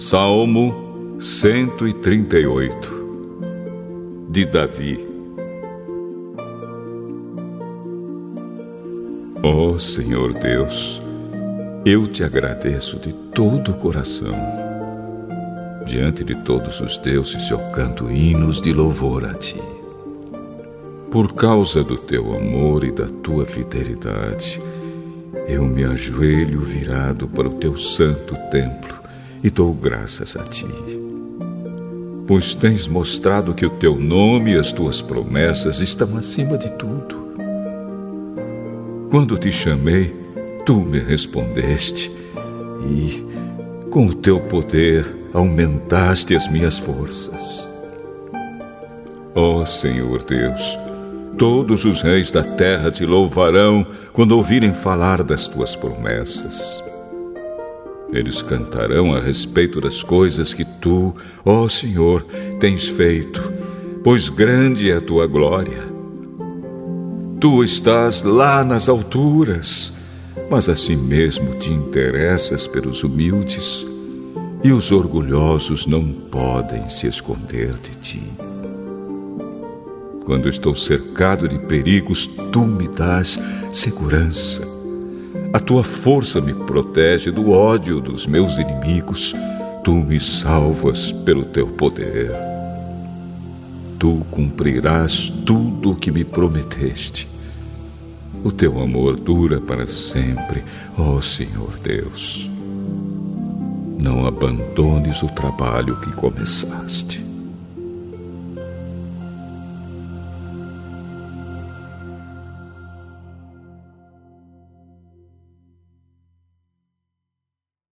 Salmo 138 de Davi. Ó oh, Senhor Deus, eu te agradeço de todo o coração. Diante de todos os deuses eu canto hinos de louvor a ti. Por causa do teu amor e da tua fidelidade, eu me ajoelho virado para o teu santo templo e dou graças a ti. Pois tens mostrado que o teu nome e as tuas promessas estão acima de tudo. Quando te chamei, tu me respondeste e, com o teu poder, aumentaste as minhas forças. Ó oh, Senhor Deus, todos os reis da terra te louvarão quando ouvirem falar das tuas promessas. Eles cantarão a respeito das coisas que tu, ó Senhor, tens feito, pois grande é a tua glória. Tu estás lá nas alturas, mas a si mesmo te interessas pelos humildes, e os orgulhosos não podem se esconder de ti. Quando estou cercado de perigos, tu me dás segurança a tua força me protege do ódio dos meus inimigos. Tu me salvas pelo teu poder. Tu cumprirás tudo o que me prometeste. O teu amor dura para sempre, ó Senhor Deus. Não abandones o trabalho que começaste.